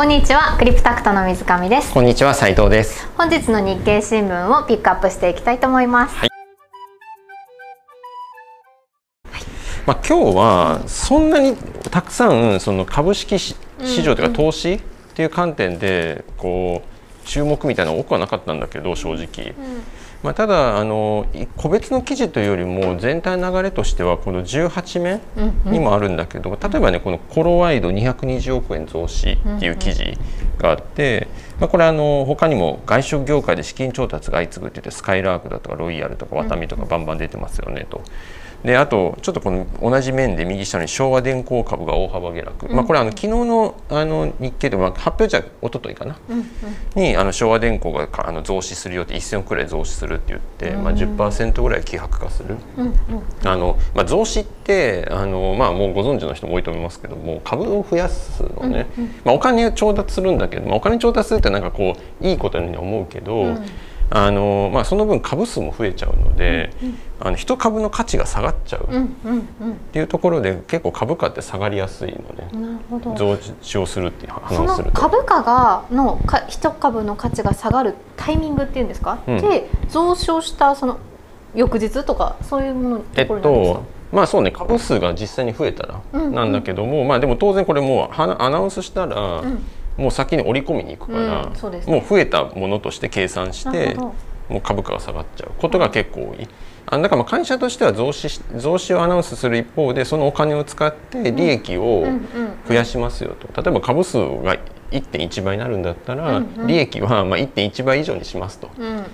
こんにちはクリプタクトの水上です。こんにちは斉藤です。本日の日経新聞をピックアップしていきたいと思います、はい。まあ、今日はそんなにたくさんその株式市市場というか投資っていう観点でこう注目みたいなの多くはなかったんだけど正直、まあ、ただあのい個別の記事というよりも全体の流れとしてはこの18面にもあるんだけど、例えばねこのコロワイド220億円増資っていう記事があって、まあ、これあの他にも外食業界で資金調達が相次ぐって言ってスカイラークだとかロイヤルとかワタミとかバンバン出てますよねと。であとちょっとこの同じ面で右下に昭和電工株が大幅下落、まあ、これあの昨日のあの日経で、まあ、発表じゃ一昨日かな、にあの昭和電工がかあの増資するよって1000億くらい増資するって言って、まあ、10%ぐらい希薄化する、あのまあ、増資ってあの、まあ、もうご存知の人も多いと思いますけども株を増やすのね、まあ、お金を調達するんだけど、まあ、お金調達するってなんかこういいことのように思うけど、あのまあ、その分株数も増えちゃうので、あの一株の価値が下がっちゃうっていうところで結構株価って下がりやすいのね。なるほど。増資をするっていう話をすると。株価がのか一株の価値が下がるタイミングっていうんですか、うん。で増資したその翌日とかそういうものえっとまあそうね株数が実際に増えたらうんうん。なんだけども、まあでも当然これもうはアナウンスしたら、んもう先に織り込みに行くから、うんそうね。もう増えたものとして計算してもう株価が下がっちゃうことが結構多い。あだからまあ会社としては増資し増資をアナウンスする一方でそのお金を使って利益を増やしますよと。例えば株数が1.1倍になるんだったら、利益はまあ1.1倍以上にしますと。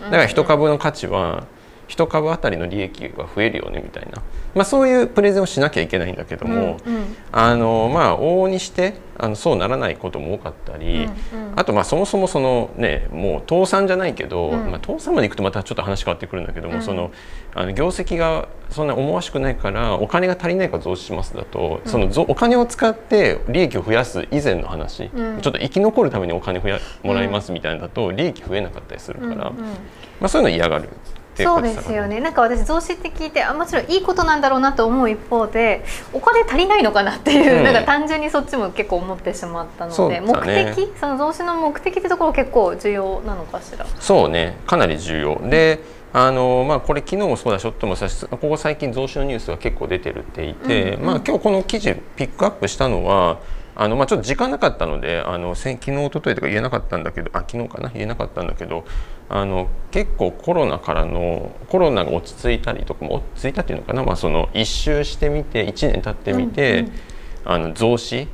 だから一株の価値は一株当たりの利益が増えるよねみたいな、まあ、そういうプレゼンをしなきゃいけないんだけども、うんうん。あのまあ往々にしてあのそうならないことも多かったり、うんうんあとまあそもそもそのねもう倒産じゃないけど、うん。まあ、倒産までいくとまたちょっと話変わってくるんだけども、うん。そのあの業績がそんな思わしくないからお金が足りないから増資しますだと、そのぞお金を使って利益を増やす以前の話、うん。ちょっと生き残るためにお金増やもらいますみたいなのだと利益増えなかったりするから。うんうん。まあ、そういうの嫌がるっていうそうですよね。なんか私増資って聞いてあもちろんいいことなんだろうなと思う一方でお金足りないのかなっていう、うん。なんか単純にそっちも結構思ってしまったので、ね。的？その増資の目的ってところ結構重要なのかしら？そうね。かなり重要。であのまあこれ昨日もそうだしちょっともさここ最近増資のニュースが結構出てるって言って、うんうん。まあ今日この記事ピックアップしたのはあのまあちょっと時間なかったのであのせ昨日一昨日とか言えなかったんだけどあ昨日かな？言えなかったんだけどあの結構コロナからのコロナが落ち着いたりとかも落ち着いたっていうのかな、まあ、その一周してみて1年経ってみて、うんうん。あの増資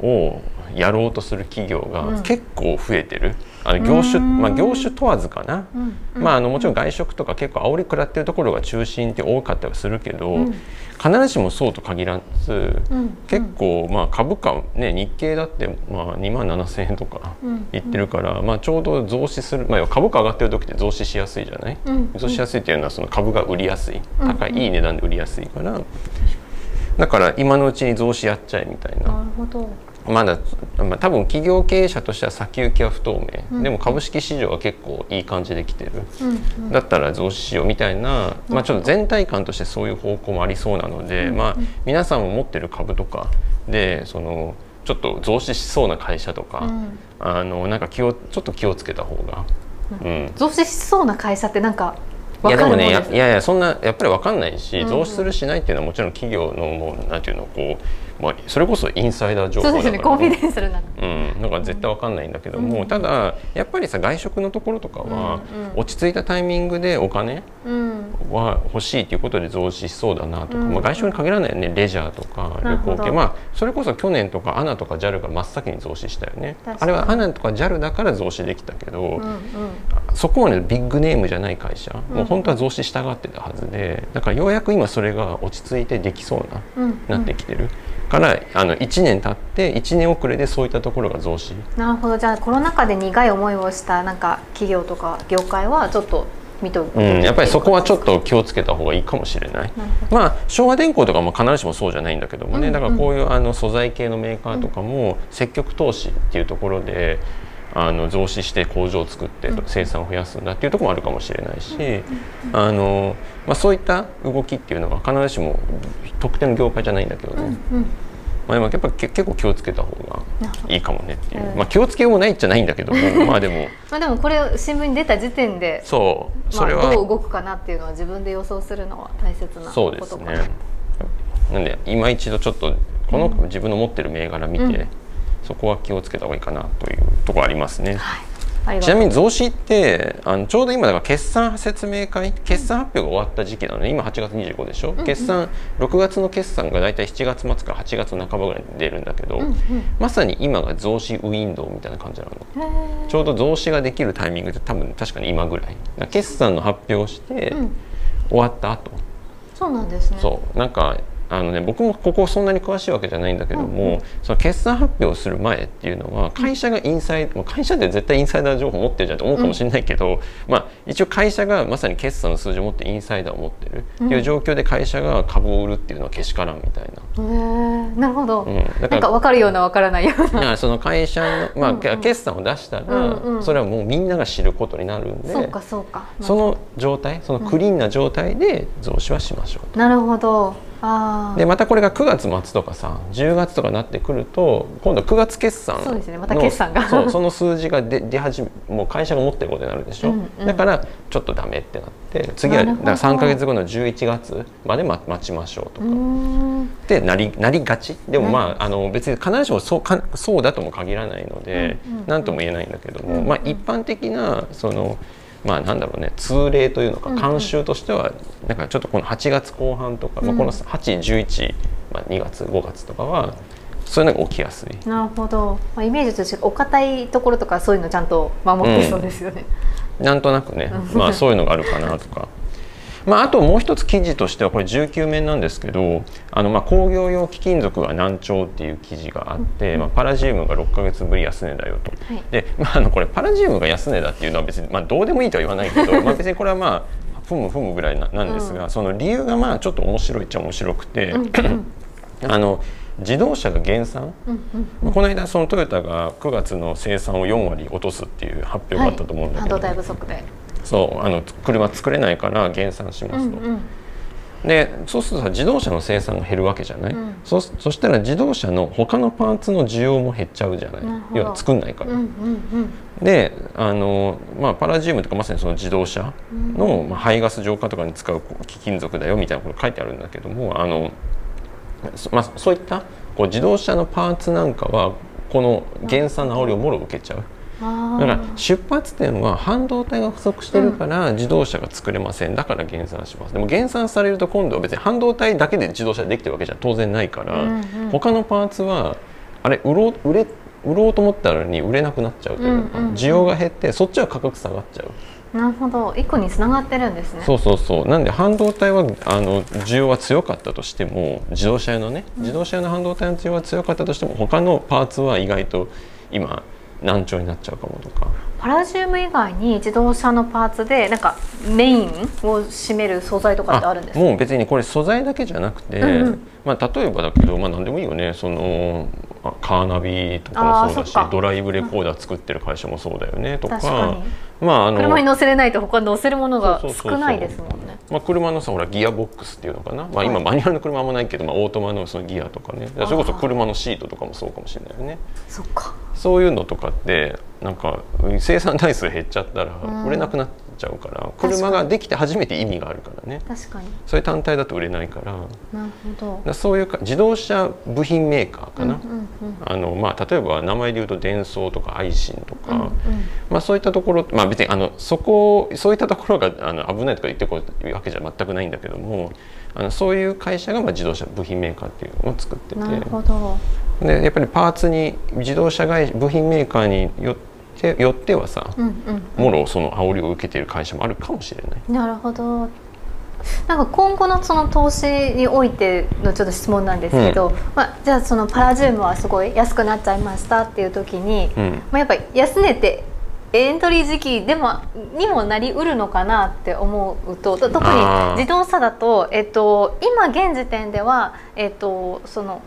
をやろうとする企業うん。が結構増えてる、あの業種、うん。まあ、業種問わずかな、うん。まあ、あのもちろん外食とか結構煽り食らってるところが中心って多かったりはするけど、うん。必ずしもそうと限らず、うん。結構まあ株価ね日経だってまあ2万7,000円とかうん。いってるから、まあ、ちょうど増資する、まあ、株価上がってる時って増資しやすいじゃない、うん。増資しやすいっていうのはその株が売りやすい。うん。高いいい値段で売りやすいから。だから今のうちに増資やっちゃえみたいな。なるほど。まだ、まあ、多分企業経営者としては先行きは不透明、うん。でも株式市場は結構いい感じできてる、だったら増資しようみたいな、まあ、ちょっと全体感としてそういう方向もありそうなので、まあ、皆さんも持ってる株とかでそのちょっと増資しそうな会社とか、うん。あのなんか気をちょっと気をつけた方が。うん。増資しそうな会社ってなんかいやでもねいやいやそんなやっぱり分かんないし、うん増資するしないっていうのはもちろん企業のもうなんていうのこう、まあ、それこそインサイダー情報そうだから。ですね。コンフィデンシャルな。うん、だから絶対わかんないんだけども、うん。ただやっぱりさ外食のところとかは、うんうん。落ち着いたタイミングでお金うんは欲しいということで増資しそうだなとか、うん。まあ、外食に限らないよね。レジャーとか旅行系。まあそれこそ去年とか ANA とか JAL が真っ先に増資したよね。あれは ANA とか JAL だから増資できたけど、うんうん。そこまでビッグネームじゃない会社、うん。もう本当は増資したがってたはずでだからようやく今それが落ち着いてできそうな、うん。なってきてるからあの1年経って1年遅れでそういったところが増資なるほど。じゃあコロナ禍で苦い思いをしたなんか企業とか業界はちょっと見とくうん、やっぱりそこはちょっと気をつけた方がいいかもしれない。まあ昭和電工とかも必ずしもそうじゃないんだけどもね、うんだからこういうあの素材系のメーカーとかも積極投資っていうところであの増資して工場を作ってうん。生産を増やすんだっていうところもあるかもしれないし、あのまあ、そういった動きっていうのは必ずしも特定の業界じゃないんだけどね、うんまあ、でもやっぱけ結構気をつけた方がいいかもねっていう、うん。まあ、気をつけようもないっちゃないんだけども まあでも。まあでもこれ新聞に出た時点でそうそまあ、れは、どう動くかなっていうのは自分で予想するのは大切なそうですことかなね。なんで今一度ちょっとこの自分の持ってる銘柄見て、うんそこは気をつけた方がいいかなというところありますね。はい。ちなみに増資ってあのちょうど今だから決算説明会決算発表が終わった時期なので今8月25でしょ、んうん。決算6月の決算が大体7月末から8月半ばぐらいに出るんだけど、うんうん。まさに今が増資ウィンドウみたいな感じなの。ちょうど増資ができるタイミングって多分確かに今ぐらい決算の発表をして、うん。終わった後。そうなんですね。そう。なんかあのね僕もここそんなに詳しいわけじゃないんだけども、うんうん。その決算発表をする前っていうのは会社がインサイ会社で絶対インサイダー情報持ってるじゃんと思うかもしれないけど、まあ、一応会社がまさに決算の数字を持ってインサイダーを持ってる。っていう状況で会社が株を売るっていうのはけしからんみたいな。へーなるほど、うん、だなんかから分かるような分からないような。その会社の、まあうんうん。決算を出したら、うんうん。それはもうみんなが知ることになるんでそうかそうか。その状態そのクリーンな状態で増資はしましょうと。なるほどでまたこれが9月末とかさ10月とかなってくると今度9月決算の。そうですねまた決算が。そうその数字が出出始めもう会社が持ってることになるでしょ、うんうんだからちょっとダメってなって次はだから3か月後の11月まで待待ちましょうとか。ってなりなりがち。でもまなああの別に必ずしもそうかそうだとも限らないのでうんうんうん何、とも言えないんだけども、うんうんまあ、一般的なそのまあなんだろうね通例というのかうんうん。慣習としてはなんかちょっとこの8月後半とか、まあ、この811、まあ、2月5月とかはそういうのが起きやすい。なるほど、まあ、イメージとしてお堅いところとかそういうのちゃんと守ってそうですよね、なんとなくねうん。まあそういうのがあるかなとか。まあ、あともう一つ記事としてはこれ19面なんですけどあのまあ工業用貴金属が難聴っていう記事があって、まあ、パラジウムが6か月ぶり安値だよと。はい。で、まあ、あのこれパラジウムが安値だっていうのは別に、まあ、どうでもいいとは言わないけど まあ別にこれはまあふむふむぐらいななんですが、うその理由がまあちょっと面白いっちゃ面白くて、うんうん。あの自動車が減産？うんうん。まあこの間そのトヨタが9月の生産を4割落とすっていう発表があったと思うんだけど、半導体不足で、そうあの車作れないから減産しますと、うんうん。でそうするとさ自動車の生産が減るわけじゃない、うん。そそしたら自動車の他のパーツの需要も減っちゃうじゃない？要は作んないから、うんうんであの、まあ、パラジウムとかまさにその自動車の、まあ、排ガス浄化とかに使う貴金属だよみたいなこと書いてあるんだけどもあの、そまあ、そういったこう自動車のパーツなんかはこの減産の煽りをもろ受けちゃう。あだから出発点は半導体が不足してるから自動車が作れません。だから減産します。でも減産されると今度は別に半導体だけで自動車できてるわけじゃ当然ないから、うんうん。他のパーツはあれ売ろう売れ売ろうと思ったのに売れなくなっちゃうというか、うんうんうん。需要が減ってそっちは価格下がっちゃう、なるほど。一個に繋がってるんですね。そうそうそう。なんで半導体はあの需要は強かったとしても自動車用のね自動車用の半導体の需要は強かったとしても他のパーツは意外と今難聴になっちゃうかもとか。パラジウム以外に自動車のパーツでなんかメインを占める素材とかってあるんですか？もう別にこれ素材だけじゃなくて、うんうん。まあ、例えばだけど、まあ、何でもいいよね。そのあカーナビとかもそうだしドライブレコーダー作ってる会社もそうだよねとかまああの車に乗せれないと他に乗せるものが少ないですもんね。まあ、車のさほらギアボックスっていうのかな、まあ、今はい。マニュアルの車あんまないけど、まあ、オートマのそのギアとかね。それこそ車のシートとかもそうかもしれないよね。そっか。そういうのとかってなんか生産台数減っちゃったらうん。売れなくなっちゃうから、車ができて初めて意味があるからね。確かに。それ単体だと売れないから。なるほど。そういうか自動車部品メーカーかな、うんうんあのまあ、例えば名前で言うとデンソーとかアイシンとか、うんうん。まあ、そういったところ、まあ、別にあのそこそういったところがあの危ないとか言ってこうわけじゃ全くないんだけどもあのそういう会社がまあ自動車部品メーカーっていうのを作ってなるほど。てでやっぱりパーツに自動車会部品メーカーによってよってはさ、うんもろその煽りを受けている会社もあるかもしれない。うんなるほど。なんか今後のその投資においてのちょっと質問なんですけど、まあ、じゃあそのパラジウムはすごい安くなっちゃいましたっていう時に、うん。まあ、やっぱり安値ってエントリー時期でもにもなりうるのかなって思うとと特に自動車だと、えっと、今現時点では、えっとその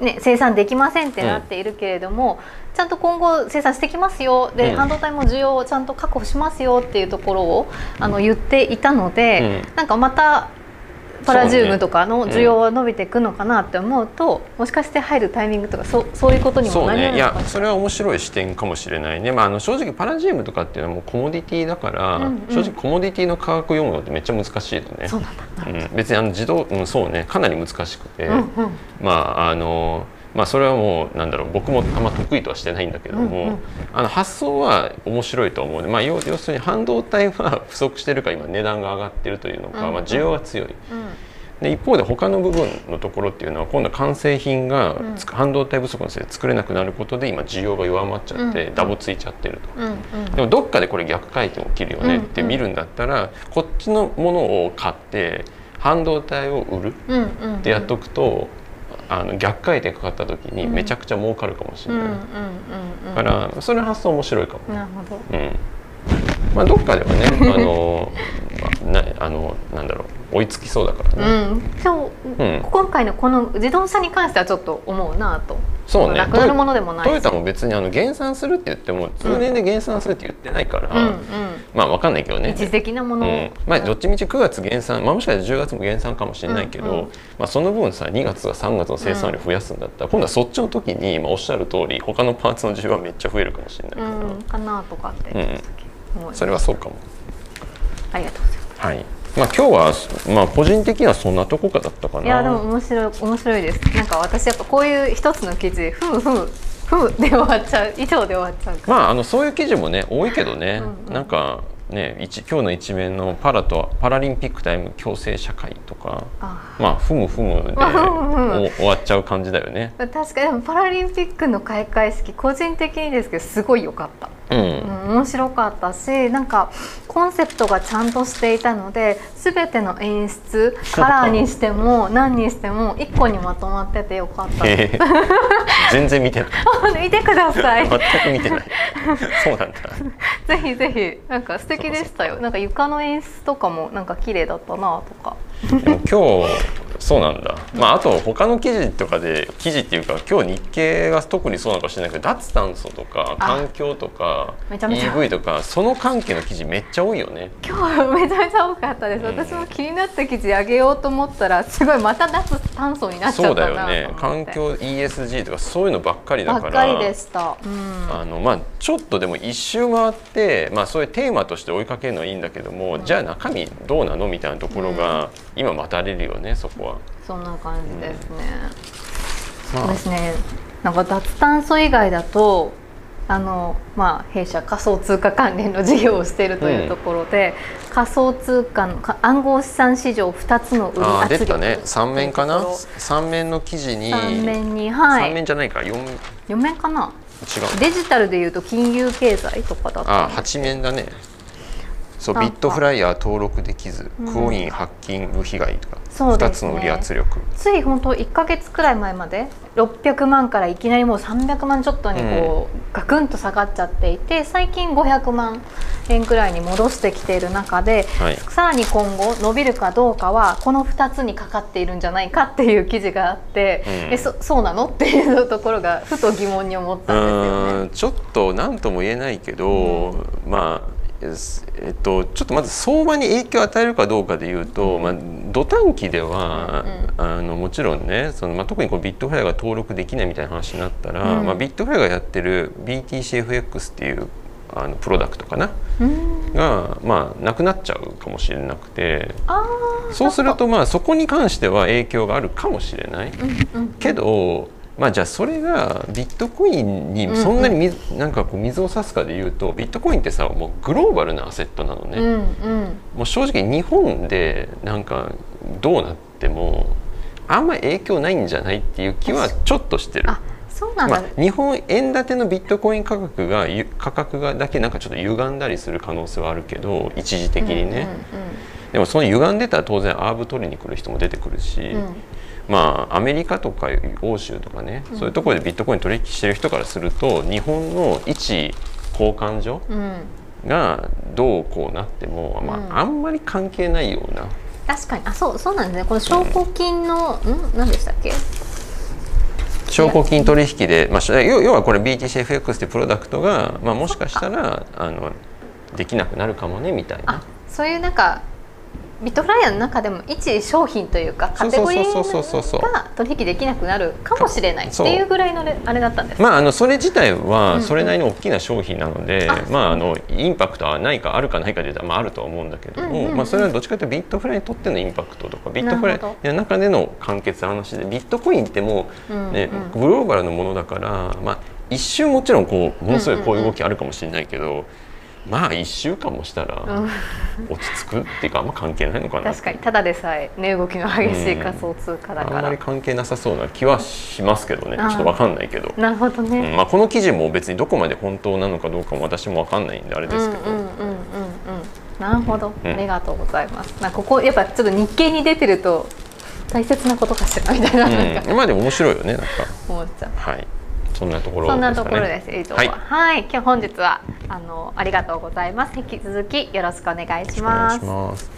ね、生産できませんってなっているけれども、ちゃんと今後生産してきますよ。で、うん。半導体も需要をちゃんと確保しますよっていうところをあの言っていたので、なんかまたパラジウムとかの需要は伸びていくのかなって思うと、もしかして入るタイミングとかそうそういうことにもそうなり得ね。いやそれは面白い視点かもしれないね、まあ、あの正直パラジウムとかっていうのはもうコモディティだから、うんうん。正直コモディティの価格読むのってめっちゃ難しいよね。そうなんだ。うん、別にあの自動、うん、そうね。かなり難しくて、うんうん。まああのまあそれはもうなんだろう僕もあんま得意とはしてないんだけども、うんうん。あの発想は面白いと思うね、まあ、要要するに半導体は不足してるから今値段が上がってるというのか、うんまあ、需要が強い。うん。で一方で他の部分のところっていうのは今度は完成品が半導体不足のせいで作れなくなることで今需要が弱まっちゃってうん。ダボついちゃってると。でもどっかでこれ逆回転起きるよねうんって見るんだったら、こっちのものを買って半導体を売るってやっとくと、あの逆回転かかった時にうん。めちゃくちゃ儲かるかもしれない、だからそれ発想面白いかも、なるほど。うん。まあ、どっかではねあの なあのなんだろう追いつきそうだからね、うん、今日、うん。今回のこの自動車に関してはちょっと思うなと。そうね。なくなるものでもないし。トヨタも別にあの減産するって言っても通年で減産するって言ってないから、うんうん。まあわかんないけどね。一時的なもの。を、うん。まあ、どっちみち9月減産、まあ、もしかしたら10月も減産かもしれないけど、うんうん。まあ、その分さ2月とか3月の生産量増やすんだったら、今度はそっちの時に、まあ、おっしゃる通り他のパーツの需要はめっちゃ増えるかもしれないから、うん、かなとかって。うん。それはそうかも。ありがとうございます。はいまあ、今日は、まあ、個人的にはそんなとこかだったかな。いやでも面白い面白いです。なんか私やっぱこういう一つの記事ふむふむふむで終わっちゃう以上で終わっちゃうまあ、あのそういう記事もね多いけどね、うんうん。なんかね一今日の一面のパラとパラリンピックタイム共生社会とか。あまあふむふむでまあふむふむ。お終わっちゃう感じだよね。確かにでもパラリンピックの開会式個人的にですけどすごい良かった、うん。うん、面白かったしなんかコンセプトがちゃんとしていたので全ての演出カラーにしても何にしても一個にまとまっててよかった。ですへ。え全然見てない。見てください。全く見てない。そうなんだ。ぜひぜひなんか素敵でしたよ。なんか床の演出とかもなんか綺麗だったなとかでも今日そうなんだ。まああと他の記事とかで記事っていうか今日日経が特にそうなのかもしれないけど脱炭素とかあ。環境とか EV とかその関係の記事めっちゃ多いよね。今日はめちゃめちゃ多かったです、うん。私も気になった記事あげようと思ったらすごいまた脱炭素になっちゃそうったなだよね。環境 ESG とかそういうのばっかりだかばっからりでした、うん、あのまあ、ちょっとでも一周回って、まあ、そういうテーマとして追いかけるのはいいんだけども、じゃあ中身どうなのみたいなところが、今待たれるよねそこは。そんな感じですね、まそうですね。なんか脱炭素以外だとあのまあ、弊社仮想通貨関連の事業をしているというところで、仮想通貨のか暗号資産市場2つの売り圧力出たね。3面かなというとこ3面の記事に。ろ3面にはい。3面じゃないか。4違う4面かな？デジタルでいうと金融経済とかだったあんです8面だねそうビットフライヤー登録できず、うん。クオインハッキング被害とか、2そうですね。つの売り圧力。つい本当1か月くらい前まで600万からいきなりもう300万ちょっとにこう、ガクンと下がっちゃっていて最近500万円くらいに戻してきている中ではい。さらに今後伸びるかどうかはこの2つにかかっているんじゃないかっていう記事があって、うん。えそそうなの？っていうところがふと疑問に思ったんですよね。ちょっと何とも言えないけど、まあえっと、ちょっとまず相場に影響を与えるかどうかでいうと、まあ、土短期では、あのもちろんねその、まあ、特にこうビットフライが登録できないみたいな話になったら、うん。まあ、ビットフライがやってる BTCFX っていうあのプロダクトかな？うん。が、まあ、なくなっちゃうかもしれなくてそうすると、まあ、そこに関しては影響があるかもしれない。けど、まあ、じゃあそれがビットコインにそんなに水,、なんかこう水を差すかでいうとビットコインってさもうグローバルなアセットなのね、うんうん。もう正直日本でなんかどうなってもあんまり影響ないんじゃないっていう気はちょっとしてる。あそうなんだ、まあ、日本円建てのビットコイン価格がゆ価格がだけなんかちょっと歪んだりする可能性はあるけど一時的にね、うんうん。でもその歪んでたら当然アーブ取りに来る人も出てくるし、うんまあアメリカとか欧州とかね、そういうところでビットコイン取引してる人からすると日本の一交換所うん。うんがどうこうなっても、まうん。あ、あんまり関係ないような、確かに。あそうそうなんですね。この証拠金の、ん。何でしたっけ？証拠金取引で、まあ、し要要はこれ BTCFX ってプロダクトが、まあ、もしかしたらあのできなくなるかもねみたいあな。そういうなんかビットフライヤーの中でも一商品というかカテゴリーが取引できなくなるかもしれないっていうぐらいのあれだったんです。まああのそれ自体はそれなりの大きな商品なので、うんうん、まああのインパクトはないかあるかないかで言ったらまああるとは思うんだけども、うんうんうん、まあそれはどっちかというとビットフライにとってのインパクトとかビットフライの中での完結の話でビットコインってもうね、うんうん、グローバルのものだからまあ一瞬もちろんこうものすごいこういう動きあるかもしれないけど。うんうんうんまあ1週間もしたら落ち着くっていうかあんま関係ないのかな。確かにただでさえ値動きの激しい仮想通貨だから、うん、あんまり関係なさそうな気はしますけどね。ちょっと分かんないけど。なるほどね、うん、まあ、この記事も別にどこまで本当なのかどうかも私も分かんないんであれですけど。うんうんうんうんなるほど、ありがとうございます。なここやっぱちょっと日経に出てると大切なことかしら？みたいな,、うん、まあでも面白いよねなんか。思っちゃう。はい。そんなところ、ね、そんなところです。以上は、はい、はい、今日本日はあのありがとうございます。引き続きよろしくお願いします。